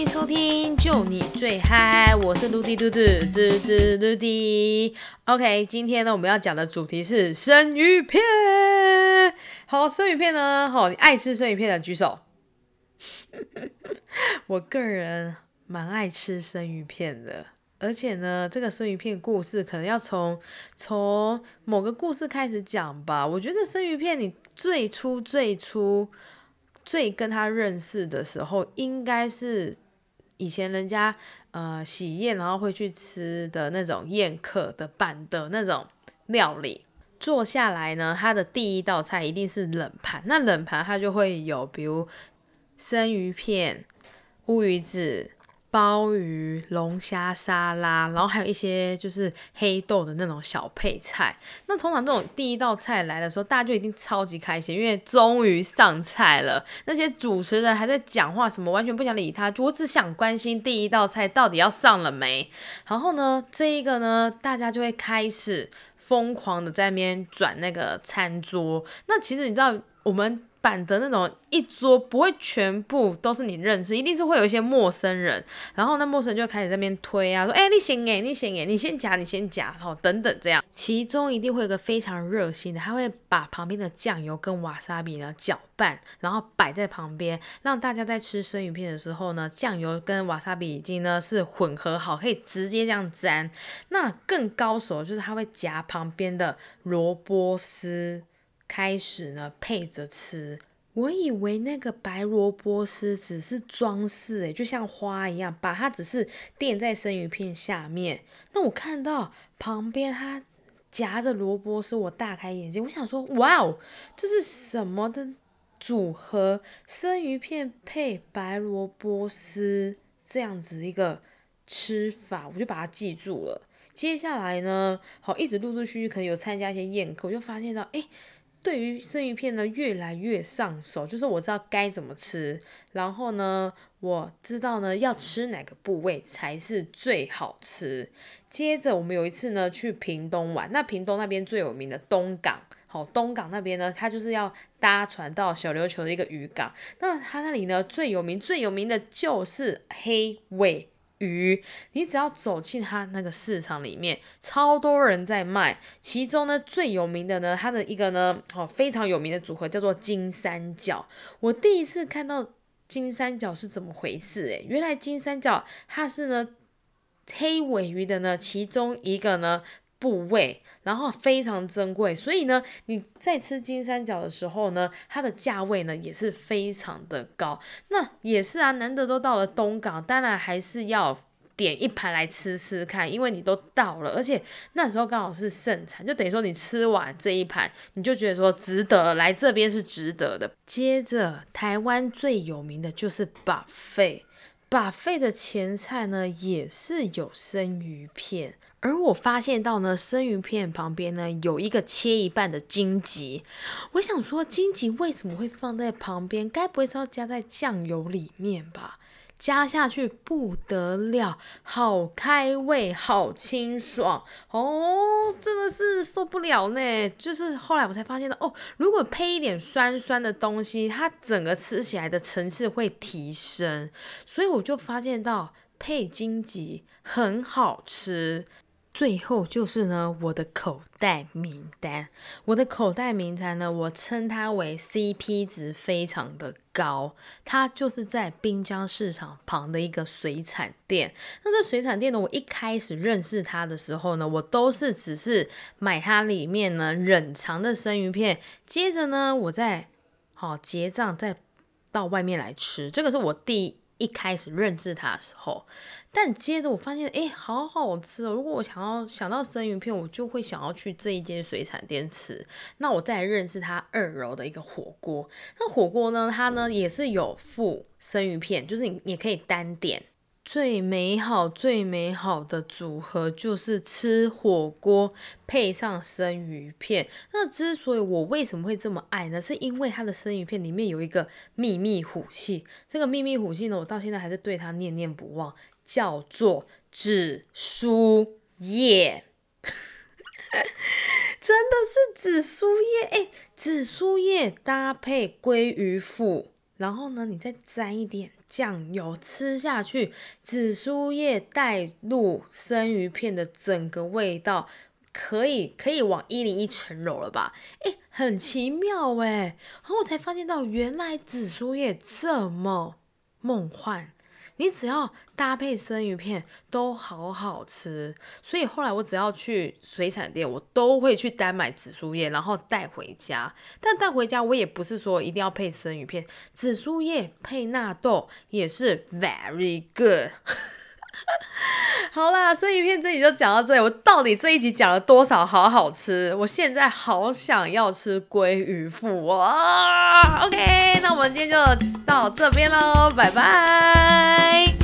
迎收听，就你最嗨，我是嘟滴嘟嘟嘟嘟嘟滴。OK，今天呢，我们要讲的主题是生鱼片。好，生鱼片呢，好，你爱吃生鱼片的举手。我个人蛮爱吃生鱼片的，而且呢，这个生鱼片故事可能要从从某个故事开始讲吧。我觉得生鱼片，你最初最初最跟他认识的时候，应该是以前人家呃喜宴，然后会去吃的那种宴客的办的那种料理。坐下来呢，他的第一道菜一定是冷盘，那冷盘它就会有比如生鱼片。乌鱼子、鲍鱼、龙虾沙拉，然后还有一些就是黑豆的那种小配菜。那通常这种第一道菜来的时候，大家就已经超级开心，因为终于上菜了。那些主持人还在讲话，什么完全不想理他，我只想关心第一道菜到底要上了没。然后呢，这一个呢，大家就会开始疯狂的在那边转那个餐桌。那其实你知道我们。版的那种一桌不会全部都是你认识，一定是会有一些陌生人，然后那陌生人就开始在那边推啊，说哎你先哎你先哎你先夹你先夹，好等等这样，其中一定会有个非常热心的，他会把旁边的酱油跟瓦萨比呢搅拌，然后摆在旁边，让大家在吃生鱼片的时候呢，酱油跟瓦萨比已经呢是混合好，可以直接这样沾。那更高手就是他会夹旁边的萝卜丝。开始呢，配着吃。我以为那个白萝卜丝只是装饰，诶，就像花一样，把它只是垫在生鱼片下面。那我看到旁边它夹着萝卜丝，我大开眼界。我想说，哇哦，这是什么的组合？生鱼片配白萝卜丝这样子一个吃法，我就把它记住了。接下来呢，好，一直陆陆续续可能有参加一些宴客，我就发现到，哎。对于生鱼片呢，越来越上手，就是我知道该怎么吃，然后呢，我知道呢要吃哪个部位才是最好吃。接着我们有一次呢去屏东玩，那屏东那边最有名的东港，好，东港那边呢，它就是要搭船到小琉球的一个渔港，那它那里呢最有名最有名的就是黑尾。鱼，你只要走进它那个市场里面，超多人在卖。其中呢，最有名的呢，它的一个呢，哦，非常有名的组合叫做金三角。我第一次看到金三角是怎么回事？诶，原来金三角它是呢黑尾鱼的呢其中一个呢。部位，然后非常珍贵，所以呢，你在吃金三角的时候呢，它的价位呢也是非常的高。那也是啊，难得都到了东港，当然还是要点一盘来吃吃看，因为你都到了，而且那时候刚好是盛产，就等于说你吃完这一盘，你就觉得说值得来这边是值得的。接着，台湾最有名的就是把费的前菜呢也是有生鱼片。而我发现到呢，生鱼片旁边呢有一个切一半的荆棘，我想说荆棘为什么会放在旁边？该不会是要加在酱油里面吧？加下去不得了，好开胃，好清爽哦，真的是受不了呢。就是后来我才发现到哦，如果配一点酸酸的东西，它整个吃起来的层次会提升，所以我就发现到配荆棘很好吃。最后就是呢，我的口袋名单，我的口袋名单呢，我称它为 CP 值非常的高。它就是在滨江市场旁的一个水产店。那这水产店呢，我一开始认识它的时候呢，我都是只是买它里面呢冷藏的生鱼片，接着呢，我再好结账再到外面来吃。这个是我第一开始认识它的时候。但接着我发现，哎，好好吃哦！如果我想要想到生鱼片，我就会想要去这一间水产店吃。那我再认识它二楼的一个火锅。那火锅呢，它呢也是有附生鱼片，就是你也可以单点。最美好、最美好的组合就是吃火锅配上生鱼片。那之所以我为什么会这么爱呢？是因为它的生鱼片里面有一个秘密武器。这个秘密武器呢，我到现在还是对它念念不忘。叫做紫苏叶，真的是紫苏叶哎！紫苏叶搭配鲑鱼腹，然后呢，你再沾一点酱油吃下去，紫苏叶带入生鱼片的整个味道，可以可以往一零一层楼了吧？诶，很奇妙诶，然后我才发现到原来紫苏叶这么梦幻。你只要搭配生鱼片都好好吃，所以后来我只要去水产店，我都会去单买紫苏叶，然后带回家。但带回家我也不是说一定要配生鱼片，紫苏叶配纳豆也是 very good。好啦，生鱼片这集就讲到这里。我到底这一集讲了多少好好吃？我现在好想要吃鲑鱼腹啊！OK，那我们今天就到这边喽，拜拜。